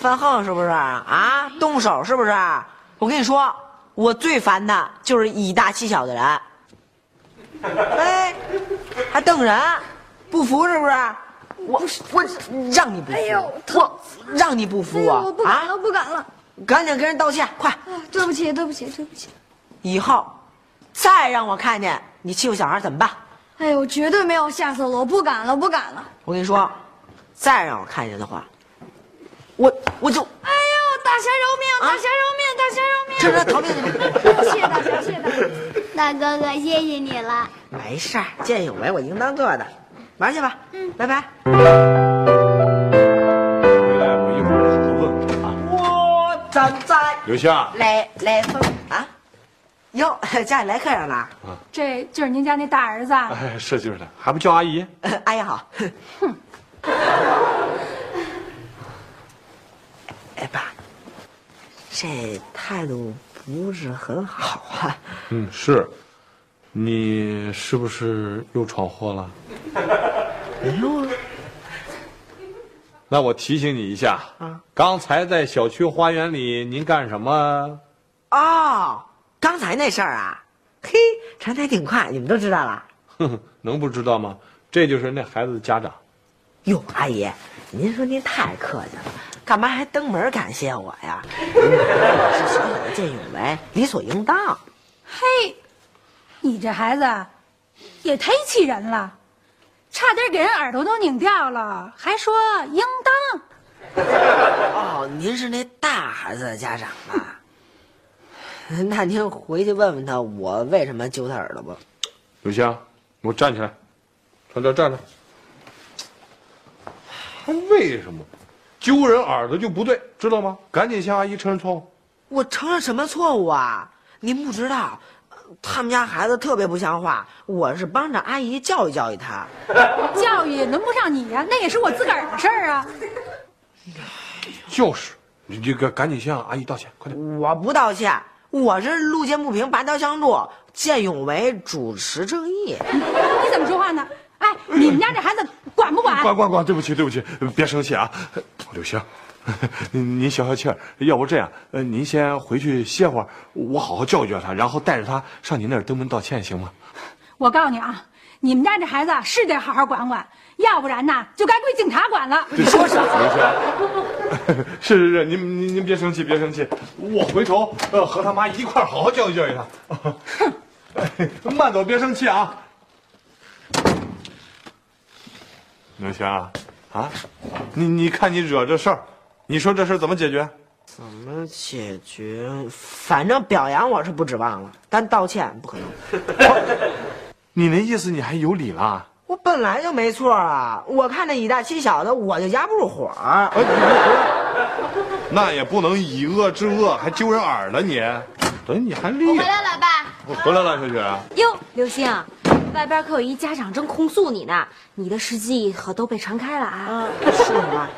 犯横是不是？啊，动手是不是？我跟你说，我最烦的就是以大欺小的人。哎，还瞪人，不服是不是？我我让你不服，哎呦我让你不服啊！我不敢了，啊，不敢了。赶紧跟人道歉，快！啊对不起，对不起，对不起。以后再让我看见你欺负小孩怎么办？哎呦，绝对没有下次了，我不敢了，不敢了。我跟你说，再让我看见的话，我我就哎呦，大侠饶命！大侠饶命！大侠饶命！趁热逃命去。谢谢大侠，谢谢大侠。大哥哥，谢谢你了。没事儿，见义勇为我应当做的，玩去吧。嗯，拜拜。回来我一会儿好好问问啊。我站在刘星，来来风啊，哟，家里来客人了。这就是您家那大儿子啊？哎，是就是的，还不叫阿姨？呃 阿姨好。哎爸，这态度不是很好啊。嗯，是。你是不是又闯祸了？没有啊。那我提醒你一下啊，刚才在小区花园里您干什么？哦，刚才那事儿啊，嘿，传的还挺快，你们都知道了。哼哼，能不知道吗？这就是那孩子的家长。哟，阿姨，您说您太客气了，干嘛还登门感谢我呀？我是小小的见义勇为，理所应当。嘿，你这孩子也忒气人了，差点给人耳朵都拧掉了，还说应当。哦，您是那大孩子的家长吧？那您回去问问他，我为什么揪他耳朵吧。刘星，给我站起来，上这儿站着。还为什么揪人耳朵就不对，知道吗？赶紧向阿姨承认错误。我承认什么错误啊？您不知道，呃他们家孩子特别不像话，我是帮着阿姨教育教育他。教育轮不上你呀、那也是我自个儿的事儿啊。就是，你这个赶紧向阿姨道歉，快点。我不道歉，我是路见不平拔刀相助，见义勇为，主持正义。你怎么说话呢？哎，你们家这孩子管不管？管管管，对不起对不起，别生气啊，刘星，您您消消气儿，要不这样，呃，您先回去歇会儿，我好好教育教育他，然后带着他上您那儿登门道歉，行吗？我告诉你啊，你们家这孩子啊是得好好管管，要不然呐就该归警察管了。你说啥，刘星？是是是，您您您别生气，别生气，我回头呃和他妈一块儿好好教育教育他。哼 慢走，别生气啊。刘星啊，啊，你你看你惹这事儿，你说这事儿怎么解决？怎么解决？反正表扬我是不指望了，但道歉不可能。你那意思你还有理了？我本来就没错啊！我看那以大欺小的，我就压不住火儿。那也不能以恶制恶，还揪人耳朵你。等你还厉回。来了，爸。我回来了，小雪。哟，刘星，外边可有一家长正控诉你呢，你的事迹可都被传开了啊。啊，是什么？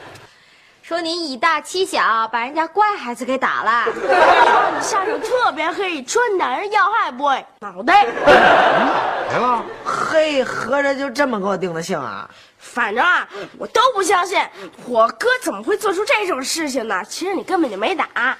说你以大欺小，把人家乖孩子给打了。说你下手特别黑，说你打人要害不会脑袋。来了。嘿，合着就这么给我定的性啊？反正啊，我都不相信我哥怎么会做出这种事情呢？其实你根本就没打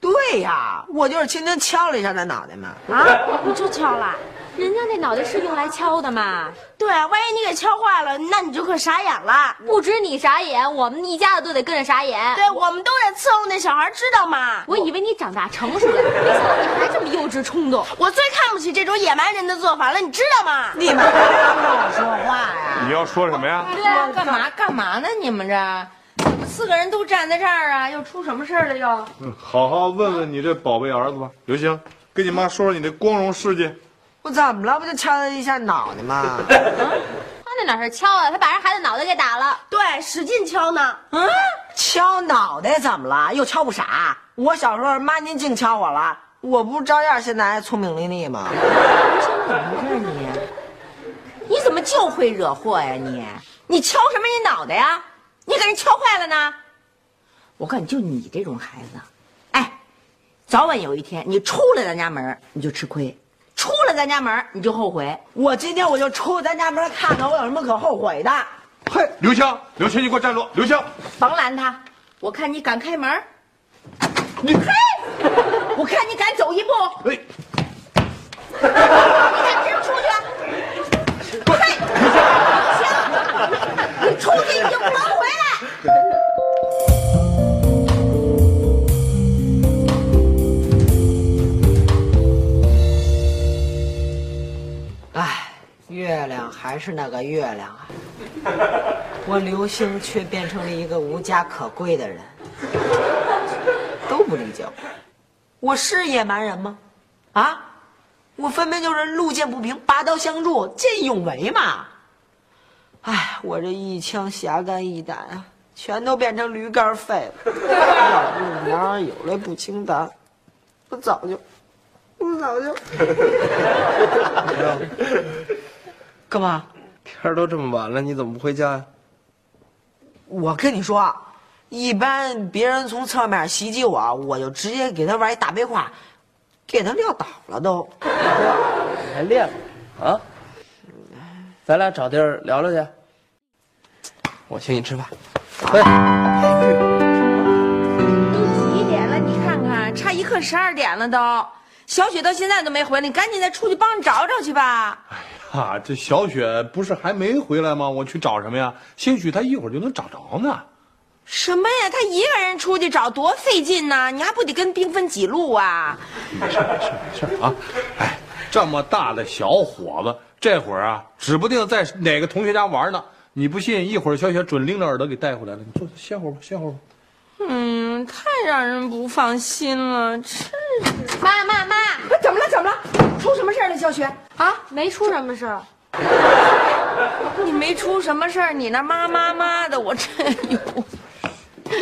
对呀，我就是轻轻敲了一下他脑袋嘛。啊，你就敲了。人家那脑袋是用来敲的嘛，对啊，万一你给敲坏了，那你就可傻眼了。不止你傻眼，我们一家子都得跟着傻眼。对，我们都得伺候那小孩，知道吗？我以为你长大成熟了，没想到你还这么幼稚冲动。我最看不起这种野蛮人的做法了，你知道吗？你们还让我说话呀？你要说什么呀？对啊，干嘛干嘛呢？你们这四个人都站在这儿啊，又出什么事儿了又？嗯好好问问你这宝贝儿子吧。刘星，跟你妈说说你的光荣事迹。我怎么了？不就敲他一下脑袋吗？他那哪是敲啊？他把人孩子脑袋给打了。对，使劲敲呢。嗯，敲脑袋怎么了？又敲不傻。我小时候妈您净敲我了，我不照样现在还聪明伶俐吗？怎么回事你？你怎么就会惹祸呀你？你敲什么人脑袋呀？你给人敲坏了呢？我告诉你，就你这种孩子，哎，早晚有一天你出了咱家门你就吃亏，出了咱家门你就后悔。我今天我就出咱家门看看，我有什么可后悔的。嘿，刘星，刘青，你给我站住！刘星，甭拦他，我看你敢开门。你嘿，我看你敢走一步。哎，月亮还是那个月亮啊，我刘星却变成了一个无家可归的人，都不理解我。我是野蛮人吗？啊，我分明就是路见不平拔刀相助，见义勇为嘛。哎，我这一腔侠肝义胆啊，全都变成驴肝肺了。要不娘有来不轻弹，我早就，我早就。干嘛？天儿都这么晚了，你怎么不回家呀？我跟你说，一般别人从侧面袭击我，我就直接给他玩一大背胯，给他撂倒了都。你 还练了啊？咱俩找地儿聊聊去。我请你吃饭。喂，都几点了？你看看，差一刻十二点了都。小雪到现在都没回来，你赶紧再出去帮着找找去吧。啊，这小雪不是还没回来吗？我去找什么呀？兴许她一会儿就能找着呢。什么呀？她一个人出去找多费劲呐！你还不得跟兵分几路啊？没事没事没事啊！哎，这么大的小伙子，这会儿啊，指不定在哪个同学家玩呢。你不信，一会儿小雪准拎着耳朵给带回来了。你坐，歇会儿吧，歇会儿吧。嗯，太让人不放心了。真是，妈妈？出什么事儿了？小雪啊，没出什么事儿。你没出什么事儿，你那妈妈妈的，我真有。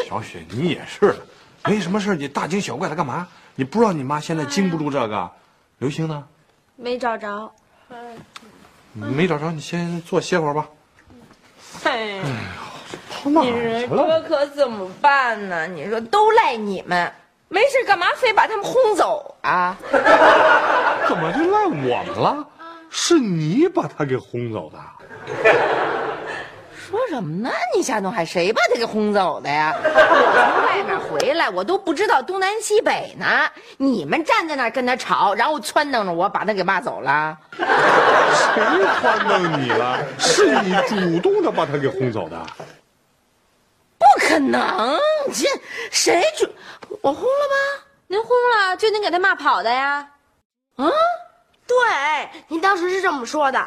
小雪，你也是，没什么事儿你大惊小怪的干嘛？你不知道你妈现在经不住这个。刘星呢？没找着。没找着，你先坐歇会儿吧。哎呀，跑哪你儿去说这了？可怎么办呢？你说都赖你们，没事干嘛非把他们轰走啊？怎么就赖我们了？是你把他给轰走的。说什么呢？你夏东海，谁把他给轰走的呀？我从外面回来，我都不知道东南西北呢。你们站在那儿跟他吵，然后撺掇着我把他给骂走了。谁撺掇你了？是你主动的把他给轰走的。不可能，这谁准？我轰了吗？您轰了，就您给他骂跑的呀？嗯，对，您当时是这么说的，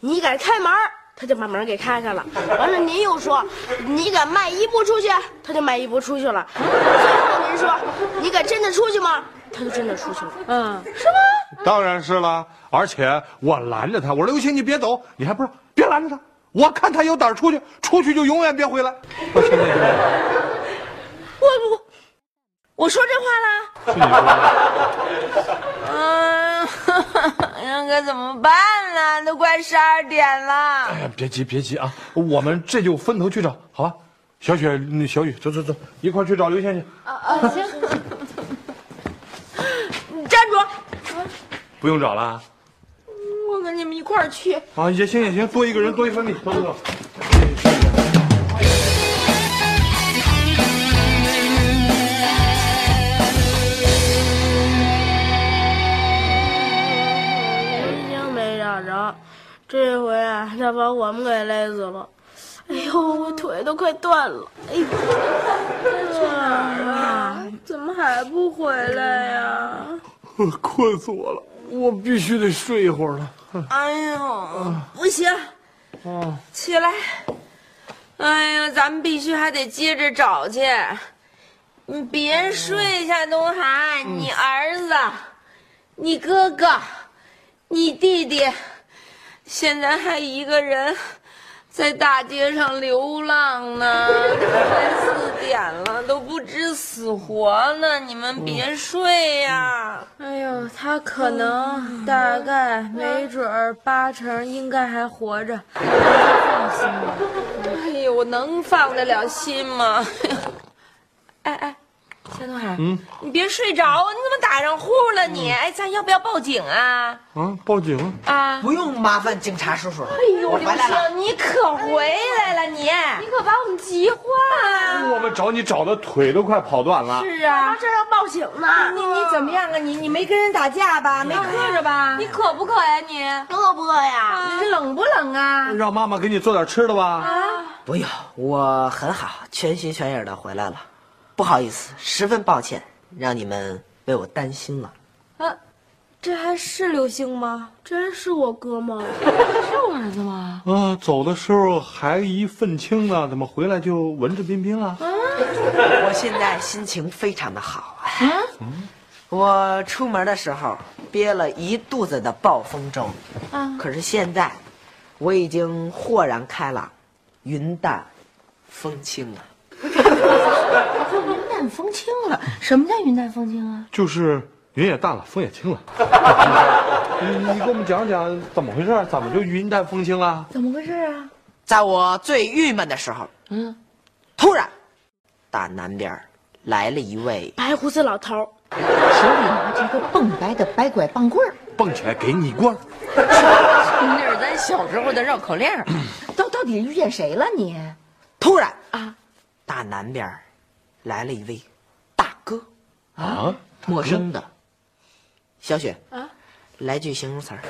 你敢开门，他就把门给开开了。完了，您又说你敢迈一步出去，他就迈一步出去了。最后您说你敢真的出去吗？他就真的出去了。嗯，是吗当然是了，而且我拦着他，我说刘星你别走，你还不是别拦着他，我看他有胆儿出去，出去就永远别回来。我现在我我我说这话了？是你说的。嗯，那可怎么办呢？都快十二点了。哎呀，别急别急啊，我们这就分头去找，好吧？小雪、那小雨，走走走，一块儿去找刘先去。啊啊，行。你 站住！不用找了块儿去。啊，也行也行，多一个人多一份力，走走走。没找着，这回啊，他把我们给累死了。哎呦，我腿都快断了。哎呦，去哪儿啊？怎么还不回来呀？困死我了，我必须得睡一会儿了。哎呦，不行，起来！哎呀，咱们必须还得接着找去。你别睡，夏东海，你儿子，你哥哥，你弟弟现在还一个人在大街上流浪呢，点了都不知死活呢，你们别睡呀、哎呦，他可能、大概、没准儿、八成应该还活着，放心吧。哎呦，我能放得了心吗？哎哎。夏东海，嗯，你别睡着啊！你怎么打上呼了你？哎，咱要不要报警啊？啊，报警啊！啊！不用麻烦警察叔叔了。哎呦，刘我回来了。星，你可回来了你！你可把我们急坏了。我们找你找的腿都快跑断了。是啊，这要报警呢。你你怎么样啊？你你没跟人打架吧？没磕着吧？你渴不渴呀你？饿不饿呀？你冷不冷啊？让妈妈给你做点吃的吧。啊不用，我很好，全心全意的回来了。不好意思，十分抱歉，让你们为我担心了。啊，这还是刘星吗？这还是我哥吗？是我儿子吗？啊，走的时候还一愤青呢，怎么回来就文质彬彬了？我现在心情非常的好啊。我出门的时候憋了一肚子的暴风粥，啊可是现在我已经豁然开朗，云淡风轻了。云淡风轻了？什么叫云淡风轻啊？就是云也淡了，风也轻了。你 你给我们讲讲怎么回事？怎么就云淡风轻了？怎么回事啊？在我最郁闷的时候，嗯，突然，大南边来了一位白胡子老头，手里拿着一个蹦白的白拐棒棍儿，蹦起来给你一棍儿。那是咱小时候的绕口令。到到底遇见谁了你？突然啊，大南边儿来了一位大哥，啊，陌生的。小雪啊，来句形容词儿。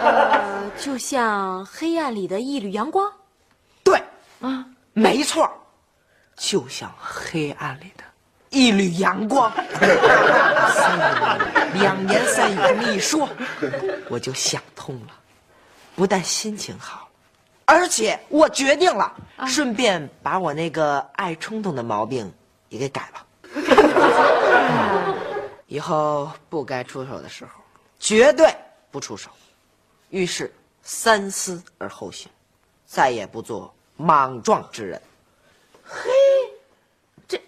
呃，就像黑暗里的一缕阳光。对，啊，没错儿，就像黑暗里的一缕阳光。三言两言三语这么一说，我就想通了，不但心情好，而且我决定了，顺便把我那个爱冲动的毛病也给改了。以后不该出手的时候，绝对不出手。遇事三思而后行，再也不做莽撞之人。嘿，这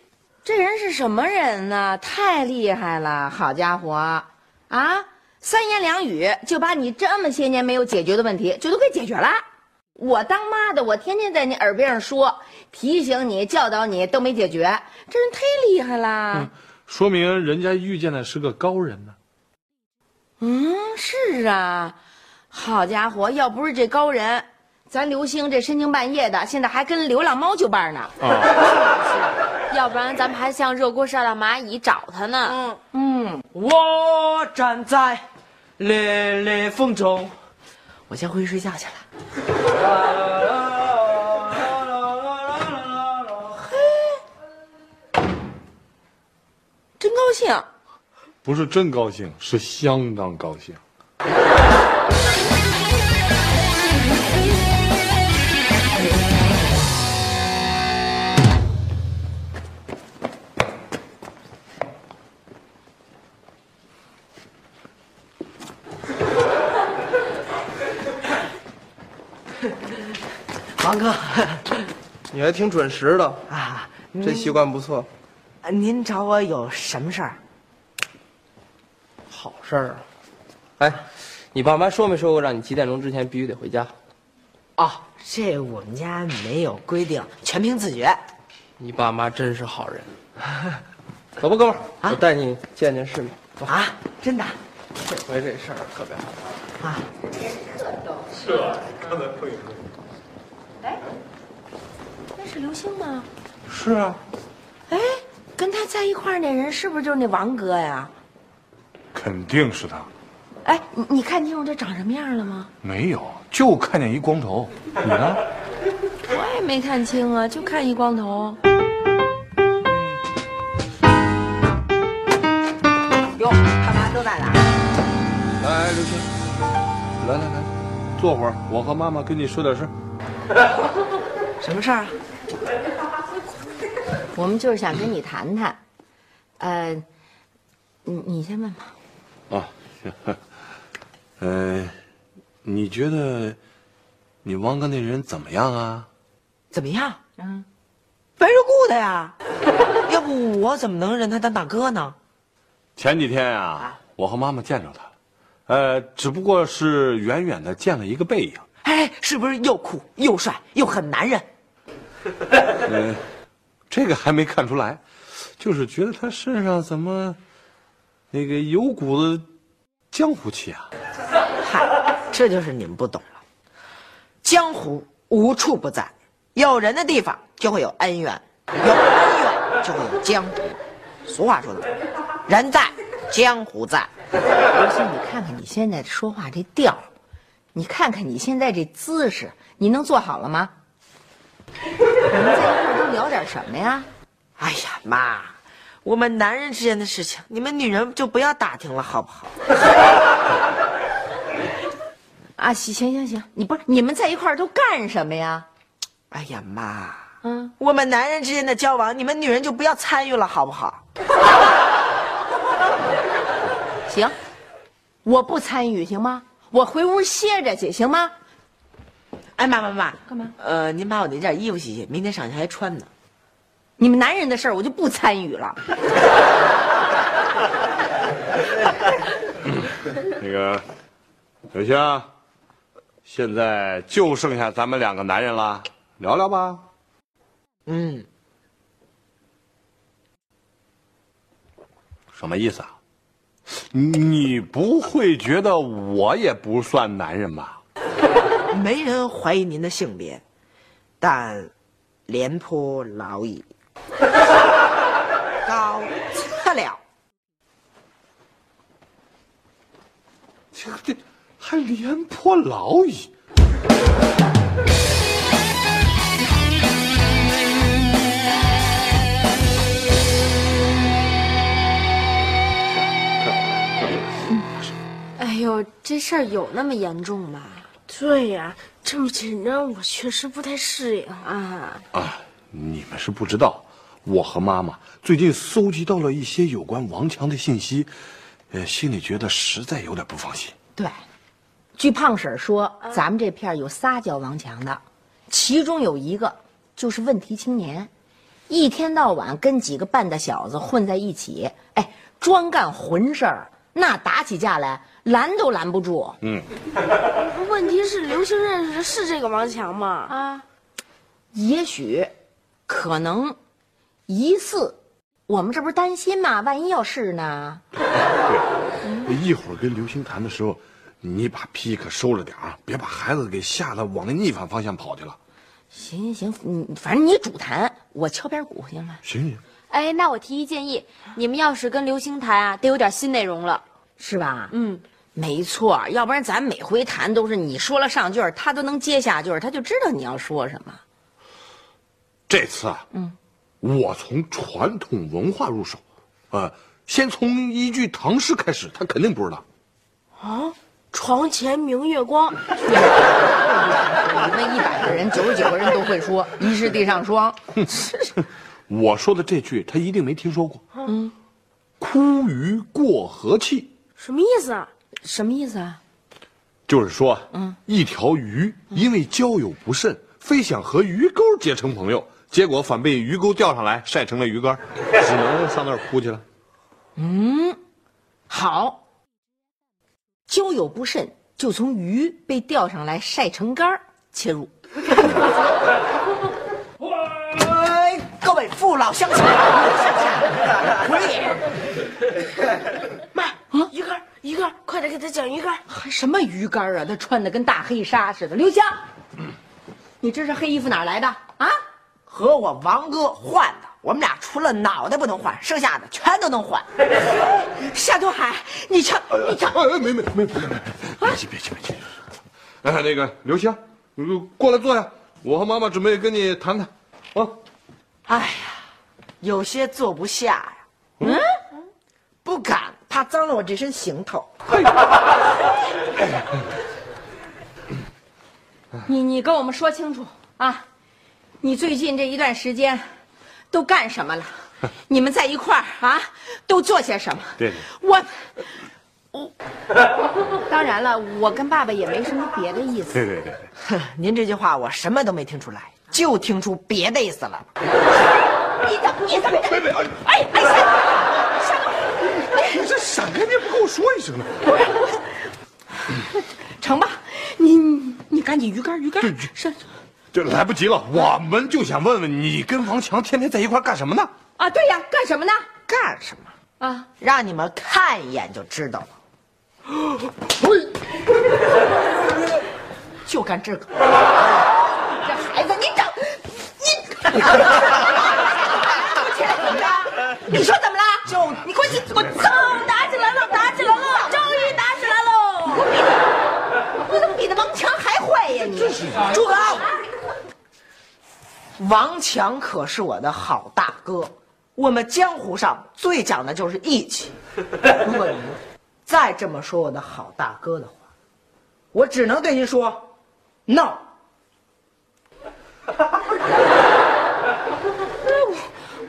这人是什么人呢？太厉害了！好家伙，啊，三言两语就把你这么些年没有解决的问题就都给解决了。我当妈的，我天天在你耳边上说，提醒你、教导你，都没解决，这人太厉害了。说明人家遇见的是个高人呢。嗯，是啊，好家伙，要不是这高人，咱刘星这深更半夜的，现在还跟流浪猫就伴呢。要不然咱们还像热锅上的蚂蚁找他呢。嗯嗯，我站在烈烈风中，我先回去睡觉去了。真高兴。不是真高兴，是相当高兴。王哥，你还挺准时的，啊，这习惯不错。您找我有什么事儿？好事儿啊！哎，你爸妈说没说过让你几点钟之前必须得回家？哦，这我们家没有规定，全凭自觉。你爸妈真是好人。走吧，哥们儿，啊我带你见见世面。走，啊，真的这回这事儿特别好。啊？那是刘星吗？是啊，哎，跟他在一块儿那人是不是就是那王哥呀？肯定是他。哎，你你看清楚他长什么样了吗？没有，就看见一光头。你呢？我也没看清啊，就看一光头。哟，他妈都在哪儿？来，刘星，来来来，坐会儿，我和妈妈跟你说点事儿。什么事儿啊？我们就是想跟你谈谈，呃，你你先问吧。啊，行。呃，你觉得你汪哥那人怎么样啊？怎么样？嗯，白热顾的呀。要不我怎么能认他当大哥呢？前几天啊，我和妈妈见着他了，呃，只不过是远远的见了一个背影。哎，是不是又酷又帅又很男人？嗯，这个还没看出来，就是觉得他身上怎么那个有股子江湖气啊。嗨，这就是你们不懂了。江湖无处不在，有人的地方就会有恩怨，有恩怨就会有江湖。俗话说的，人在江湖在。刘星，你看看你现在说话这调儿，你看看你现在这姿势，你能做好了吗？你们在一块儿都聊点什么呀？哎呀妈，我们男人之间的事情，你们女人就不要打听了，好不好？啊，行行行行，你不是你们在一块儿都干什么呀？哎呀妈，嗯，我们男人之间的交往，你们女人就不要参与了，好不好？行，我不参与行吗？我回屋歇着去行吗？哎妈妈妈，干嘛？呃，您把我那件衣服洗洗，明天上学还穿呢。你们男人的事儿我就不参与了。那个小星，现在就剩下咱们两个男人了，聊聊吧。嗯，什么意思啊？你不会觉得我也不算男人吧？没人怀疑您的性别，但廉颇老矣，高测了。这这还廉颇老矣。呦，这事儿有那么严重吗？对呀，这么紧张，我确实不太适应。啊，啊，你们是不知道，我和妈妈最近搜集到了一些有关王强的信息，呃，心里觉得实在有点不放心。对，据胖婶儿说，咱们这片儿有仨叫王强的，其中有一个就是问题青年，一天到晚跟几个半大小子混在一起，哎，专干混事儿，那打起架来拦都拦不住。嗯，问题是刘星认识的是这个王强吗？啊，也许，可能，疑似，我们这不是担心吗？万一要是呢？对，一会儿跟刘星谈的时候，你把屁可收着点啊，别把孩子给吓得往那逆反方向跑去了。行行行，你反正你主谈，我敲边鼓，行吗？行行，哎，那我提一建议，你们要是跟刘星谈啊，得有点新内容了。是吧？嗯，没错，要不然咱每回谈都是你说了上句儿，他都能接下句儿，他就知道你要说什么。这次啊，嗯，我从传统文化入手，呃，先从一句唐诗开始，他肯定不知道。啊，床前明月光。你们一百个人，九十九个人都会说“疑是地上霜”。我说的这句，他一定没听说过。嗯，枯鱼过河气，什么意思啊？什么意思啊？就是说，嗯，一条鱼因为交友不慎，非想和鱼钩结成朋友，结果反被鱼钩钓上来晒成了鱼竿，只能上那儿哭去了。嗯，好。交友不慎，就从鱼被钓上来晒成干儿切入。老乡亲，回礼。妈，鱼竿，鱼竿，快点给他讲鱼竿。还什么鱼竿啊？他穿的跟大黑纱似的。刘香，你这是黑衣服哪来的啊？和我王哥换的，我们俩除了脑袋不能换，剩下的全都能换。夏东海，你瞧，你瞧，哎，没没没没没，别急别急别急。哎，那个刘香，你过来坐下，我和妈妈准备跟你谈谈，啊。哎呀，有些坐不下呀。嗯，不敢，怕脏了我这身行头。你你跟我们说清楚啊！你最近这一段时间都干什么了？你们在一块儿啊，都做些什么？对对我我 当然了，我跟爸爸也没什么别的意思。对对对对，哼，您这句话我什么都没听出来，就听出别的意思了。你怎么你怎么别别，哎哎闪你这闪开，你也不跟我说一声呢？成吧？你你你赶紧鱼竿鱼竿上这来不及了，我们就想问问你跟王强天天在一块干什么呢？啊！对呀，干什么呢？干什么？啊，让你们看一眼就知道了。就干这个。这孩子你整你，你说怎么了？就你快去给我操！打起来了，打起来了，终于打起来喽！你怎么比那王强还坏呀你？住口！王强可是我的好大哥，我们江湖上最讲的就是义气。如果您再这么说我的好大哥的话，我只能对您说，no。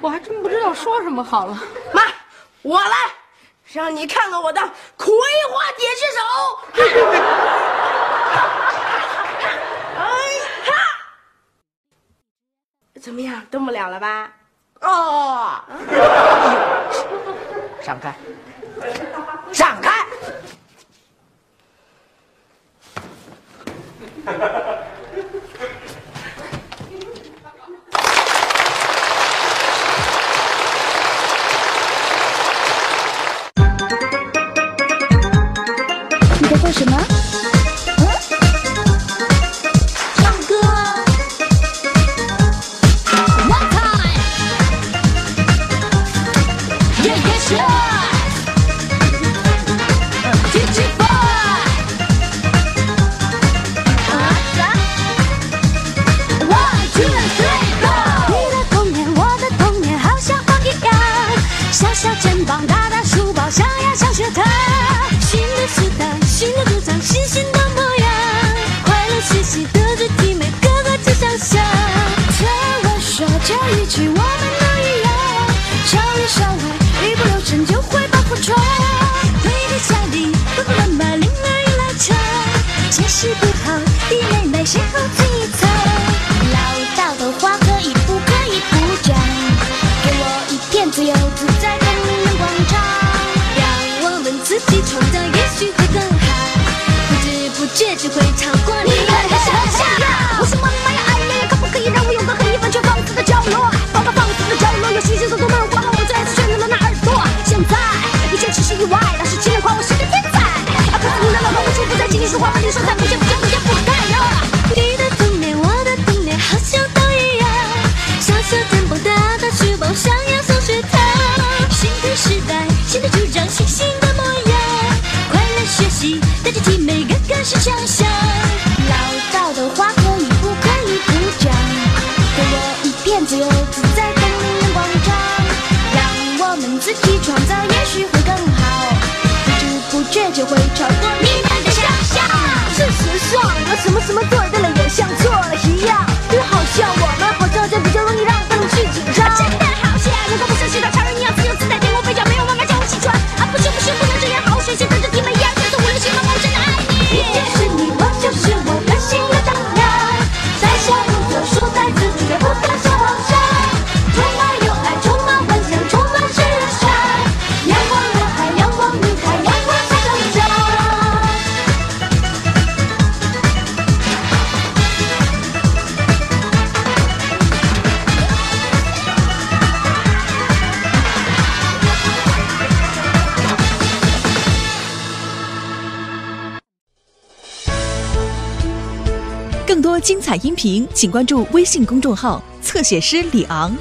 我还真不知道说什么好了。妈，我来，让你看看我的葵花点穴手。哎哈，怎么样，动不了了吧？哦，闪开，闪开！小肩膀，大大书包，小呀上学堂。新的时代，新的主张，新新的模样，快乐学习，德智体美，个个志向想。听我说，这一句只会什么什么音频，请关注微信公众号“侧写师李昂”。